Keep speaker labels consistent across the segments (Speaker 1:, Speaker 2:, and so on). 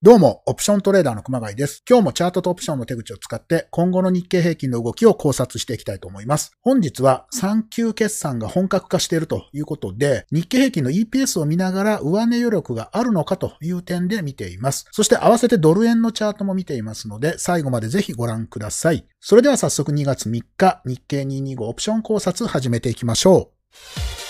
Speaker 1: どうも、オプショントレーダーの熊谷です。今日もチャートとオプションの手口を使って今後の日経平均の動きを考察していきたいと思います。本日は3級決算が本格化しているということで、日経平均の EPS を見ながら上値余力があるのかという点で見ています。そして合わせてドル円のチャートも見ていますので、最後までぜひご覧ください。それでは早速2月3日、日経225オプション考察始めていきましょう。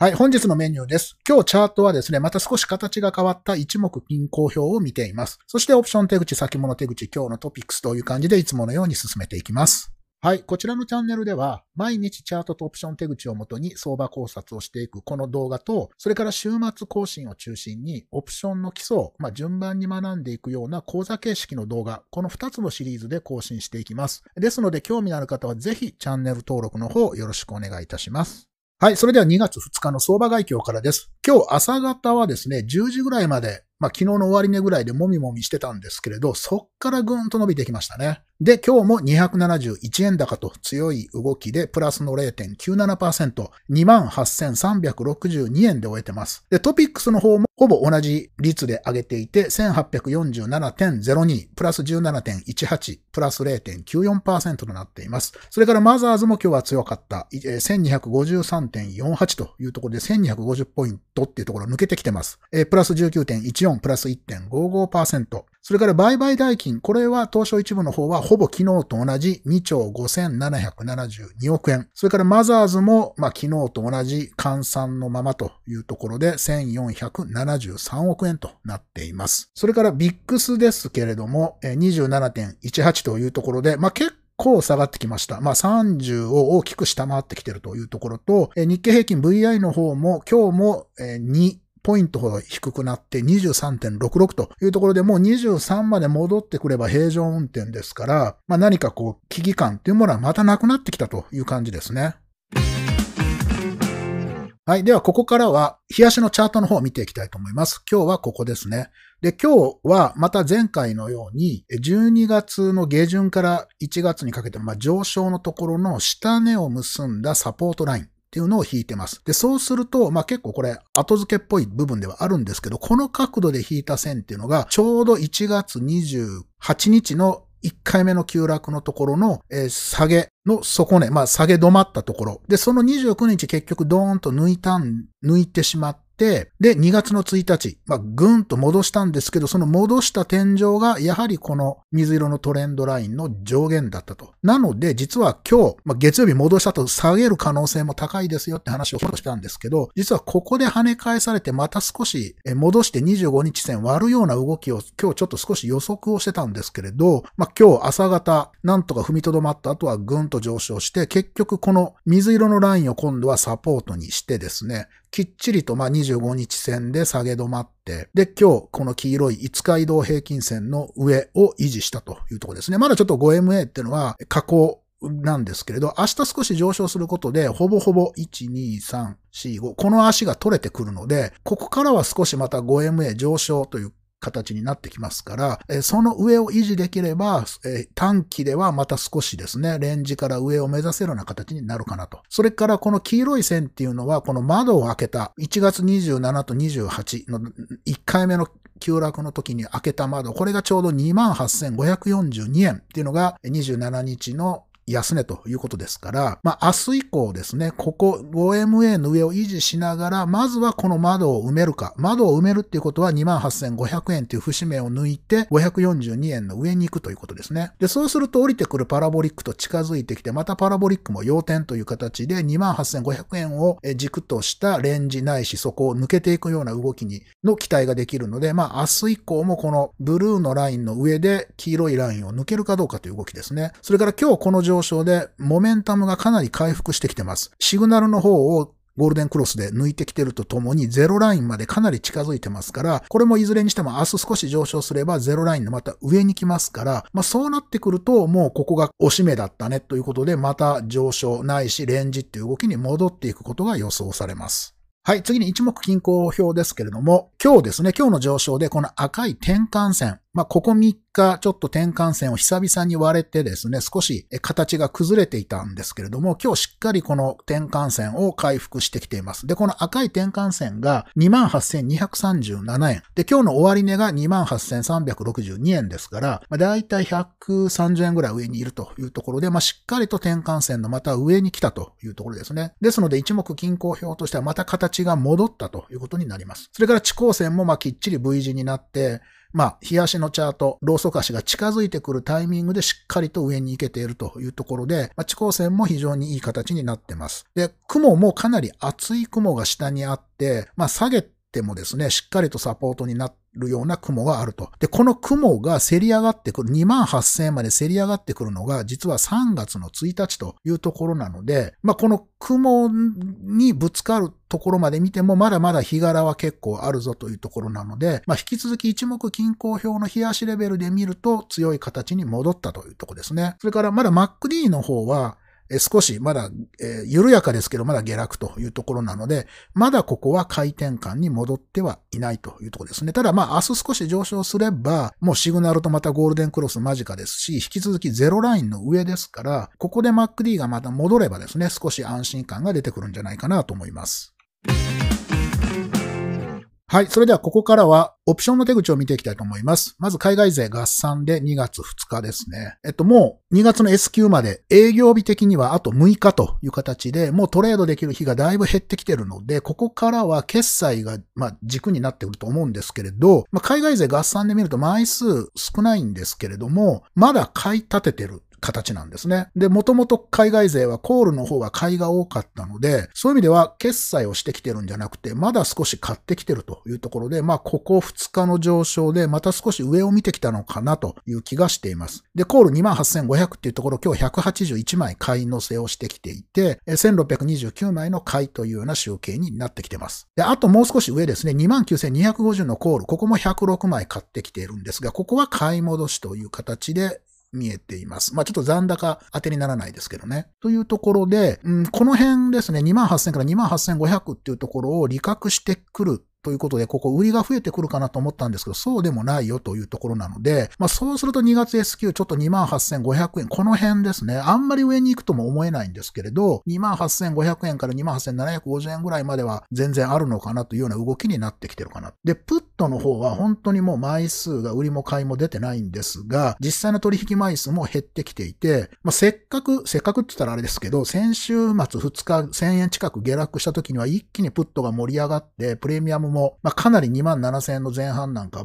Speaker 1: はい、本日のメニューです。今日チャートはですね、また少し形が変わった一目均衡表を見ています。そしてオプション手口、先物手口、今日のトピックスという感じでいつものように進めていきます。はい。こちらのチャンネルでは、毎日チャートとオプション手口をもとに相場考察をしていくこの動画と、それから週末更新を中心に、オプションの基礎を、まあ、順番に学んでいくような講座形式の動画、この2つのシリーズで更新していきます。ですので、興味のある方はぜひチャンネル登録の方よろしくお願いいたします。はい。それでは2月2日の相場概況からです。今日朝方はですね、10時ぐらいまでまあ、昨日の終値ぐらいでもみもみしてたんですけれど、そっからぐんと伸びてきましたね。で、今日も271円高と強い動きでプラスの0.97%、28,362円で終えてます。で、トピックスの方もほぼ同じ率で上げていて、1847.02、プラス17.18、プラス0.94%となっています。それからマザーズも今日は強かった、1253.48というところで1250ポイントっていうところ抜けてきてます。えプラス19.14 4プラス1.55%。それから売買代金、これは東証一部の方はほぼ昨日と同じ2兆5772億円。それからマザーズも、まあ、昨日と同じ換算のままというところで1473億円となっています。それからビックスですけれども27.18というところで、まあ、結構下がってきました。まあ30を大きく下回ってきているというところと、日経平均 VI の方も今日も2ポイントほど低くなって23.66というところでもう23まで戻ってくれば平常運転ですから、まあ何かこう危機感っていうものはまたなくなってきたという感じですね。はい。では、ここからは、冷やしのチャートの方を見ていきたいと思います。今日はここですね。で、今日はまた前回のように、12月の下旬から1月にかけて、まあ、上昇のところの下値を結んだサポートライン。っていうのを引いてます。で、そうすると、まあ、結構これ後付けっぽい部分ではあるんですけど、この角度で引いた線っていうのが、ちょうど1月28日の1回目の急落のところの、えー、下げの底根、まあ下げ止まったところ。で、その29日結局ドーンと抜いたん、抜いてしまって、で、2月の1日、まあ、ぐんと戻したんですけど、その戻した天井が、やはりこの水色のトレンドラインの上限だったと。なので、実は今日、まあ、月曜日戻したと下げる可能性も高いですよって話をしたんですけど、実はここで跳ね返されて、また少し戻して25日線割るような動きを今日ちょっと少し予測をしてたんですけれど、まあ、今日朝方、なんとか踏みとどまった後はぐんと上昇して、結局この水色のラインを今度はサポートにしてですね、きっちりとまあ25日線で下げ止まって、で、今日この黄色い5日移動平均線の上を維持したというところですね。まだちょっと 5MA っていうのは下降なんですけれど、明日少し上昇することで、ほぼほぼ1、2、3、4、5、この足が取れてくるので、ここからは少しまた 5MA 上昇という形になってきますから、その上を維持できれば、短期ではまた少しですね、レンジから上を目指せるような形になるかなと。それからこの黄色い線っていうのは、この窓を開けた1月27と28の1回目の急落の時に開けた窓、これがちょうど28,542円っていうのが27日の安値ということですから、まあ明日以降ですね、ここ 5MA の上を維持しながら、まずはこの窓を埋めるか。窓を埋めるっていうことは28,500円という節目を抜いて542円の上に行くということですね。で、そうすると降りてくるパラボリックと近づいてきて、またパラボリックも要点という形で28,500円を軸としたレンジないしそこを抜けていくような動きにの期待ができるので、まあ明日以降もこのブルーのラインの上で黄色いラインを抜けるかどうかという動きですね。それから今日この状上昇で、モメンタムがかなり回復してきてます。シグナルの方をゴールデンクロスで抜いてきてるとともにゼロラインまでかなり近づいてますから、これもいずれにしても明日少し上昇すればゼロラインのまた上に来ますから、まあそうなってくるともうここが押し目だったねということでまた上昇ないしレンジっていう動きに戻っていくことが予想されます。はい、次に一目均衡表ですけれども、今日ですね、今日の上昇でこの赤い転換線、まあ、ここ3日ちょっと転換線を久々に割れてですね、少し形が崩れていたんですけれども、今日しっかりこの転換線を回復してきています。で、この赤い転換線が28,237円。で、今日の終値が28,362円ですから、まあ、だいたい130円ぐらい上にいるというところで、まあ、しっかりと転換線のまた上に来たというところですね。ですので、一目均衡表としてはまた形が戻ったということになります。それから地高線もまきっちり V 字になって、まあ、日足のチャート、ローソク足が近づいてくるタイミングでしっかりと上に行けているというところで、まあ、地高線も非常にいい形になってます。で、雲もかなり厚い雲が下にあって、まあ、下げてもですね、しっかりとサポートになってるような雲があると。で、この雲が競り上がってくる、2万8000円まで競り上がってくるのが、実は3月の1日というところなので、まあ、この雲にぶつかるところまで見ても、まだまだ日柄は結構あるぞというところなので、まあ、引き続き一目均衡表の日足レベルで見ると強い形に戻ったというところですね。それからまだ MacD の方は、え少しまだ、え、緩やかですけど、まだ下落というところなので、まだここは回転感に戻ってはいないというところですね。ただまあ明日少し上昇すれば、もうシグナルとまたゴールデンクロス間近ですし、引き続きゼロラインの上ですから、ここで MacD がまた戻ればですね、少し安心感が出てくるんじゃないかなと思います。はい。それではここからはオプションの手口を見ていきたいと思います。まず海外勢合算で2月2日ですね。えっともう2月の S q まで営業日的にはあと6日という形でもうトレードできる日がだいぶ減ってきてるので、ここからは決済がまあ軸になってくると思うんですけれど、まあ、海外勢合算で見ると枚数少ないんですけれども、まだ買い立ててる形なんですね。で、もともと海外勢はコールの方が買いが多かったので、そういう意味では決済をしてきてるんじゃなくて、まだ少し買ってきてるというところで、まあ、ここ2日の上昇で、また少し上を見てきたのかなという気がしています。で、コール28,500っていうところ、今日181枚買い乗せをしてきていて、1629枚の買いというような集計になってきてます。で、あともう少し上ですね、29,250のコール、ここも106枚買ってきているんですが、ここは買い戻しという形で見えています。まあちょっと残高当てにならないですけどね。というところで、うん、この辺ですね、28,000から28,500っていうところを利確してくるということで、ここ売りが増えてくるかなと思ったんですけど、そうでもないよというところなので、まあそうすると2月 S q ちょっと28,500円、この辺ですね、あんまり上に行くとも思えないんですけれど、28,500円から28,750円ぐらいまでは全然あるのかなというような動きになってきてるかな。で、プットの方は本当にもう枚数が売りも買いも出てないんですが、実際の取引枚数も減ってきていて、まあせっかく、せっかくって言ったらあれですけど、先週末2日1000円近く下落した時には一気にプットが盛り上がって、プレミアムも、まあ、かなり2万7000円の前半なんか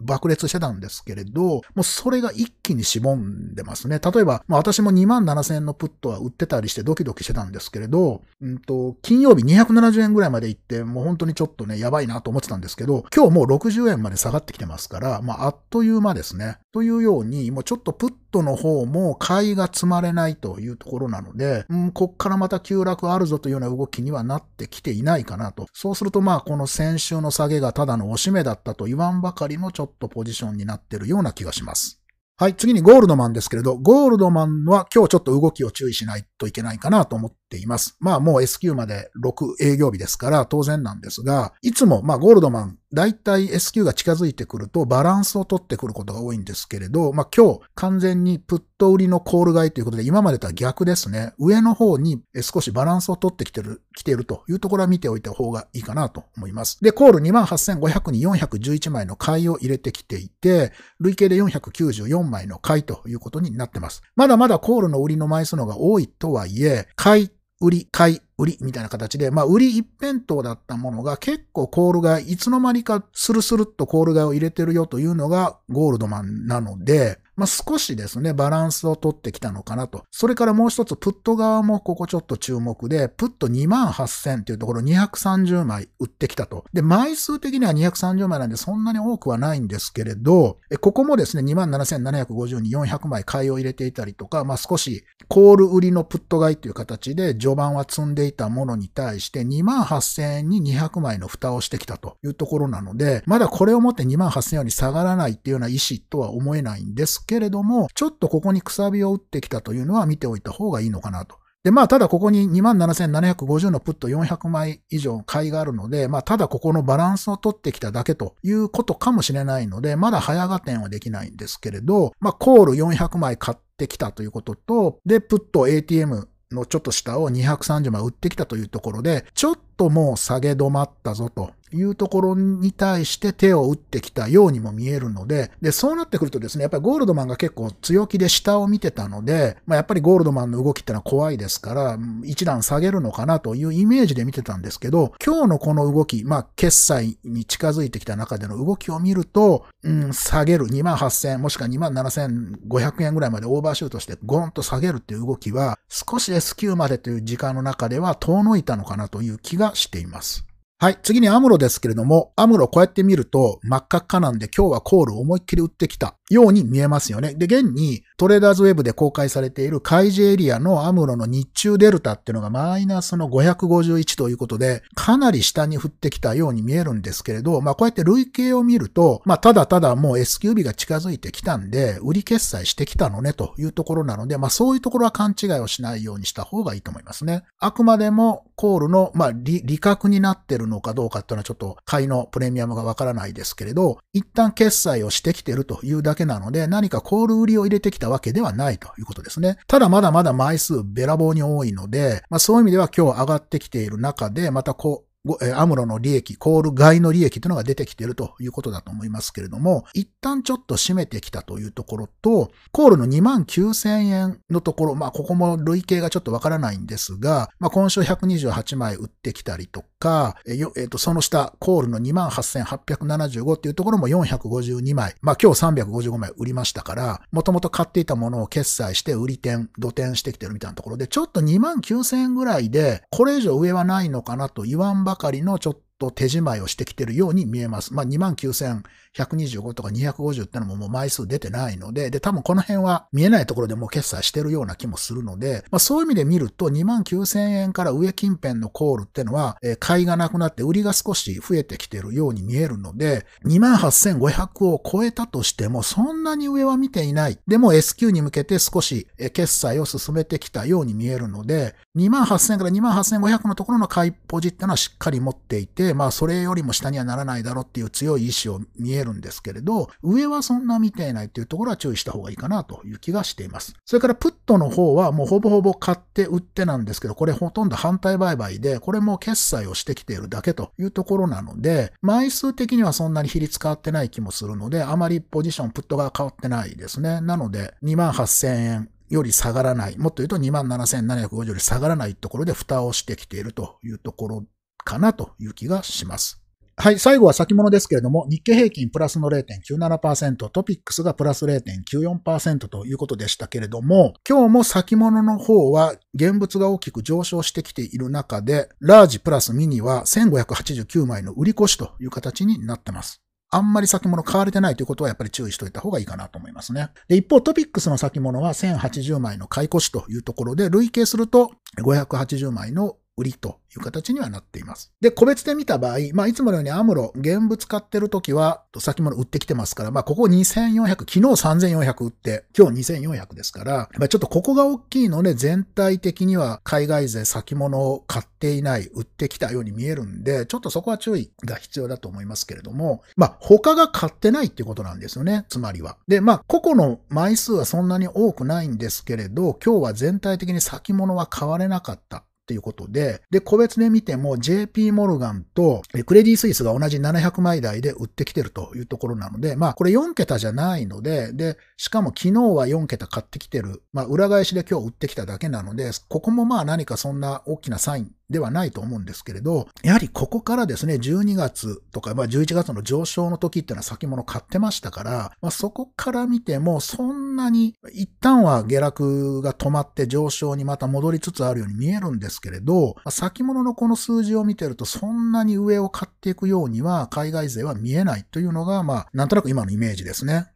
Speaker 1: 爆裂してたんですけれど、もうそれが一気にしぼんでますね。例えば、まあ、私も2万7000円のプットは売ってたりしてドキドキしてたんですけれど、うんと、金曜日270円ぐらいまで行って、もう本当にちょっとね、やばいなと思ってたんですけど、今日もう60円まで下がってきてますから、まあ、あっという間ですね。というように、もうちょっとプットトの方も買いが積まれないというところなので、うん、こっからまた急落あるぞというような動きにはなってきていないかなと。そうするとまあこの先週の下げがただの押し目だったと言わんばかりのちょっとポジションになってるような気がします。はい、次にゴールドマンですけれど、ゴールドマンは今日ちょっと動きを注意しないといけないかなと思っています。まあもう S q まで6営業日ですから当然なんですが、いつもまあゴールドマン大体 S q が近づいてくるとバランスを取ってくることが多いんですけれど、まあ今日完全にプット売りのコール買いということで今までとは逆ですね。上の方に少しバランスを取ってきてる、来ているというところは見ておいた方がいいかなと思います。で、コール28,500に411枚の買いを入れてきていて、累計で494枚の買いということになってます。まだまだコールの売りの枚数のが多いとはいえ、買い売り、買い、売りみたいな形で、まあ、売り一辺倒だったものが結構コール買い、いつの間にかスルスルっとコール買いを入れてるよというのがゴールドマンなので、まあ、少しですね、バランスを取ってきたのかなと。それからもう一つ、プット側もここちょっと注目で、プット2万8000っていうところ230枚売ってきたと。で、枚数的には230枚なんでそんなに多くはないんですけれど、ここもですね、2万7750に400枚買いを入れていたりとか、まあ、少しコール売りのプット買いという形で序盤は積んでいたものに対して2万8000円に200枚の蓋をしてきたというところなので、まだこれをもって2万8000円より下がらないっていうような意思とは思えないんですけれども、ちょっとここにくさびを打ってきたというのは見ておいた方がいいのかなと。で、まあ、ただここに27,750のプット400枚以上買いがあるので、まあ、ただここのバランスを取ってきただけということかもしれないので、まだ早合点はできないんですけれど、まあ、コール400枚買ってきたということと、で、プット ATM のちょっと下を230枚売ってきたというところで、ちょっともう下げ止まったぞと。いうところに対して手を打ってきたようにも見えるので、で、そうなってくるとですね、やっぱりゴールドマンが結構強気で下を見てたので、まあ、やっぱりゴールドマンの動きってのは怖いですから、一段下げるのかなというイメージで見てたんですけど、今日のこの動き、まあ、決済に近づいてきた中での動きを見ると、うん、下げる28,000もしくは27,500円ぐらいまでオーバーシュートしてゴーンと下げるっていう動きは、少し S q までという時間の中では遠のいたのかなという気がしています。はい。次にアムロですけれども、アムロこうやって見ると真っ赤っかなんで今日はコール思いっきり打ってきたように見えますよね。で、現にトレーダーズウェブで公開されている開示エリアのアムロの日中デルタっていうのがマイナスの551ということで、かなり下に降ってきたように見えるんですけれど、まあこうやって累計を見ると、まあただただもう S q b が近づいてきたんで、売り決済してきたのねというところなので、まあそういうところは勘違いをしないようにした方がいいと思いますね。あくまでもコールの、まあ利、利確になってるのかどうかっていうのはちょっと買いのプレミアムがわからないですけれど、一旦決済をしてきてるというだけなので、何かコール売りを入れてきたわけではないということですね。ただまだまだ枚数べらぼうに多いので、まあそういう意味では今日上がってきている中で、またこう、アムロの利益、コール外の利益というのが出てきているということだと思いますけれども、一旦ちょっと締めてきたというところと、コールの2万9000円のところ、まあここも累計がちょっとわからないんですが、まあ今週128枚売ってきたりとか、えっ、ー、と、その下、コールの2万8875っていうところも452枚、まあ今日355枚売りましたから、もともと買っていたものを決済して売り点、土点してきてるみたいなところで、ちょっと2万9000円ぐらいで、これ以上上はないのかなと言わんばばかりのちょっと手仕舞いをしてきてるように見えます。まあ、29,125とか250ってのももう枚数出てないので、で、多分この辺は見えないところでもう決済してるような気もするので、まあ、そういう意味で見ると29,000円から上近辺のコールってのは、えー、買いがなくなって売りが少し増えてきてるように見えるので、28,500を超えたとしてもそんなに上は見ていない。でも S q に向けて少し決済を進めてきたように見えるので、28,000から28,500のところの買いポジってのはしっかり持っていて、まあそれよりも下にはならないだろうっていう強い意志を見えるんですけれど、上はそんな見ていないっていうところは注意した方がいいかなという気がしています。それからプットの方はもうほぼほぼ買って売ってなんですけど、これほとんど反対売買で、これも決済をしてきているだけというところなので、枚数的にはそんなに比率変わってない気もするので、あまりポジション、プットが変わってないですね。なので、28,000円より下がらない、もっと言うと27,750より下がらないところで蓋をしてきているというところかなという気がします。はい、最後は先物ですけれども、日経平均プラスの0.97%、トピックスがプラス0.94%ということでしたけれども、今日も先物の方は現物が大きく上昇してきている中で、ラージプラスミニは1589枚の売り越しという形になってます。あんまり先物買われてないということはやっぱり注意しておいた方がいいかなと思いますね。で、一方トピックスの先物は1080枚の買い越しというところで、累計すると580枚の売りという形にはなっています。で、個別で見た場合、まあ、いつものようにアムロ、現物買ってるときは、先物売ってきてますから、まあ、ここ2400、昨日3400売って、今日2400ですから、まあ、ちょっとここが大きいので、全体的には海外勢先物を買っていない、売ってきたように見えるんで、ちょっとそこは注意が必要だと思いますけれども、まあ、他が買ってないっていうことなんですよね、つまりは。で、まあ、個々の枚数はそんなに多くないんですけれど、今日は全体的に先物は買われなかった。っていうことで、で、個別で見ても JP モルガンとクレディスイスが同じ700枚台で売ってきてるというところなので、まあこれ4桁じゃないので、で、しかも昨日は4桁買ってきてる、まあ裏返しで今日売ってきただけなので、ここもまあ何かそんな大きなサインではないと思うんですけれど、やはりここからですね、12月とか、まあ11月の上昇の時っていうのは先物買ってましたから、まあそこから見てもそんなに一旦は下落が止まって上昇にまた戻りつつあるように見えるんですけれど、まあ、先物のこの数字を見てるとそんなに上を買っていくようには海外勢は見えないというのが、まあなんとなく今のイメージですね。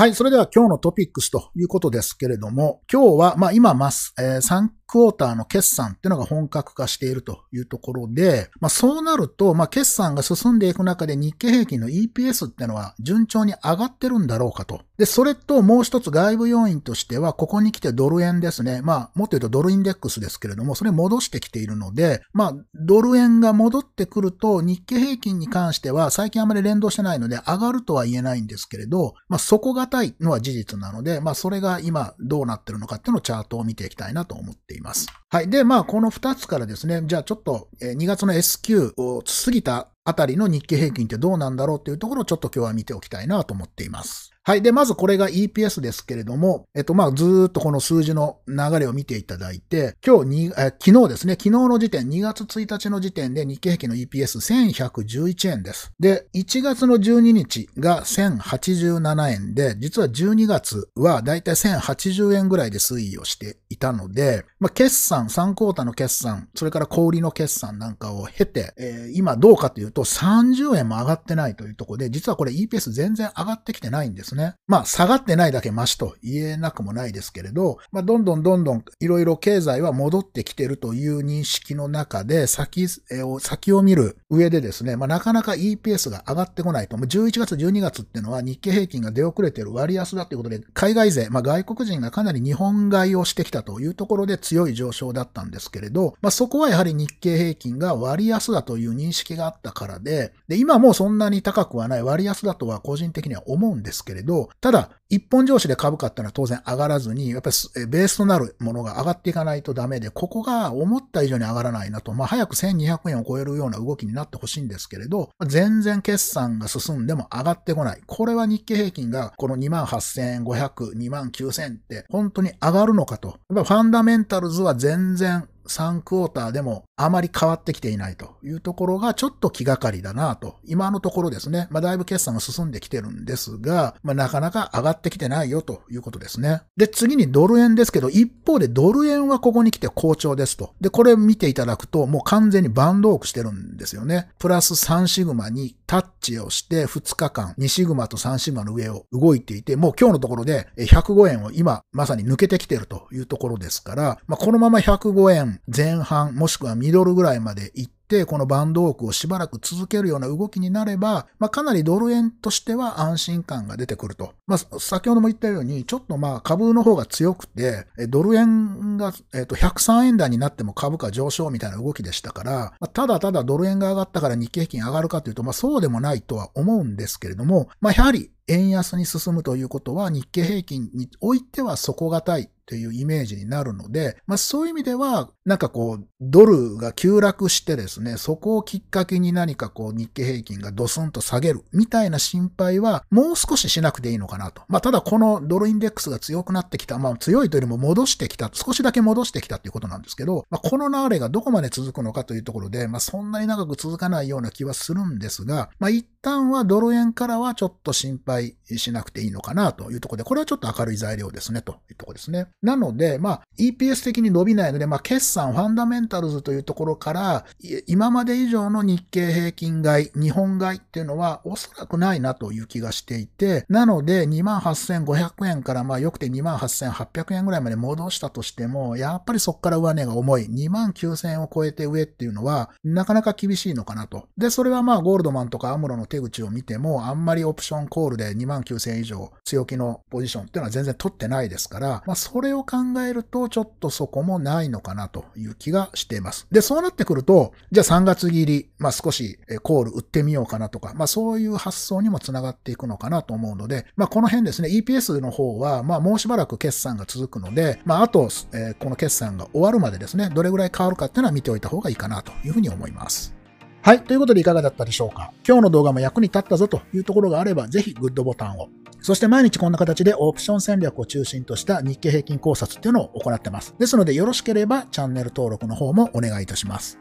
Speaker 1: はい。それでは今日のトピックスということですけれども、今日は、まあ今、ます、えー、3クォーターの決算っていうのが本格化しているというところで、まあそうなると、まあ決算が進んでいく中で日経平均の EPS っていうのは順調に上がってるんだろうかと。で、それともう一つ外部要因としては、ここに来てドル円ですね。まあもっと言うとドルインデックスですけれども、それ戻してきているので、まあドル円が戻ってくると日経平均に関しては最近あまり連動してないので上がるとは言えないんですけれど、まあ底堅いのは事実なので、まあそれが今どうなってるのかっていうのをチャートを見ていきたいなと思っています。はい。で、まあこの2つからですね、じゃあちょっと2月の S q を過ぎたあたりの日経平均ってどうなんだろうっていうところをちょっと今日は見ておきたいなと思っています。はい。で、まずこれが EPS ですけれども、えっと、まあ、ずっとこの数字の流れを見ていただいて、今日に、え昨日ですね、昨日の時点、2月1日の時点で日経平均の EPS1111 円です。で、1月の12日が1087円で、実は12月はだいたい1080円ぐらいで推移をしていたので、まあ、決算、3クォーターの決算、それから小売りの決算なんかを経て、えー、今どうかというと30円も上がってないというところで、実はこれ EPS 全然上がってきてないんですね。まあ、下がってないだけマシと言えなくもないですけれど、まあ、どんどんどんどんいろいろ経済は戻ってきてるという認識の中で、先を、先を見る上でですね、まあ、なかなか EPS が上がってこないと。11月、12月っていうのは日経平均が出遅れてる割安だということで、海外勢、まあ、外国人がかなり日本買いをしてきたというところで強い上昇だったんですけれど、まあ、そこはやはり日経平均が割安だという認識があったからで、で、今もそんなに高くはない割安だとは個人的には思うんですけれど、ただ、一本上司で株価ってのは当然上がらずに、やっぱりベースとなるものが上がっていかないとダメで、ここが思った以上に上がらないなと、まあ早く1200円を超えるような動きになってほしいんですけれど、全然決算が進んでも上がってこない。これは日経平均がこの28,500、29,000って本当に上がるのかと。やっぱファンダメンタルズは全然3クォーターでもあまり変わってきていないというところがちょっと気がかりだなと。今のところですね。まあだいぶ決算が進んできてるんですが、まあなかなか上がってきてないよということですね。で、次にドル円ですけど、一方でドル円はここに来て好調ですと。で、これ見ていただくともう完全にバンドオークしてるんですよね。プラス3シグマにタッチをして2日間2シグマと3シグマの上を動いていて、もう今日のところで105円を今まさに抜けてきてるというところですから、まあこのまま105円前半もしくはミドルぐらいまで行って、てこのバンドオークをしばらく続けるような動きになれば、まあ、かなりドル円としては安心感が出てくると。まあ、先ほども言ったように、ちょっとまあ株の方が強くて、ドル円が、えっと103円台になっても株価上昇みたいな動きでしたから、まあ、ただただドル円が上がったから日経平均上がるかというと、まあそうでもないとは思うんですけれども、まあやはり円安に進むということは日経平均においては底堅いというイメージになるので、まあそういう意味では、なんかこう、ドルが急落してですね、そこをきっかけに何かこう日経平均がドスンと下げるみたいな心配はもう少ししなくていいのかなと。まあただこのドルインデックスが強くなってきた、まあ強いというよりも戻してきた、少しだけ戻してきたっていうことなんですけど、まあこの流れがどこまで続くのかというところで、まあそんなに長く続かないような気はするんですが、まあ一旦はドル円からはちょっと心配しなくていいのかなというところで、これはちょっと明るい材料ですねというところですね。なので、まあ EPS 的に伸びないので、まあ決算、ファンダメンタルズというところから、今まで以上の日経平均買い、日本買いっていうのはおそらくないなという気がしていて、なので28,500円からまあよくて28,800円ぐらいまで戻したとしても、やっぱりそこから上値が重い29,000円を超えて上っていうのはなかなか厳しいのかなと。で、それはまあゴールドマンとかアムロの手口を見ても、あんまりオプションコールで2万9000円以上強気のポジションっていうのは全然取ってないですから、まあそれを考えるとちょっとそこもないのかなという気がしています。で、そうなってくると、じゃあ3月切り、まあ少しコール売ってみようかなとか、まあそういう発想にもつながっていくのかなと思うので、まあこの辺ですね、EPS の方は、まあもうしばらく決算が続くので、まああと、えー、この決算が終わるまでですね、どれぐらい変わるかっていうのは見ておいた方がいいかなというふうに思います。はい。ということでいかがだったでしょうか？今日の動画も役に立ったぞというところがあれば、ぜひグッドボタンを。そして毎日こんな形でオプション戦略を中心とした日経平均考察っていうのを行ってます。ですのでよろしければチャンネル登録の方もお願いいたします。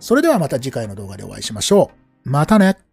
Speaker 1: それではまた次回の動画でお会いしましょう。またね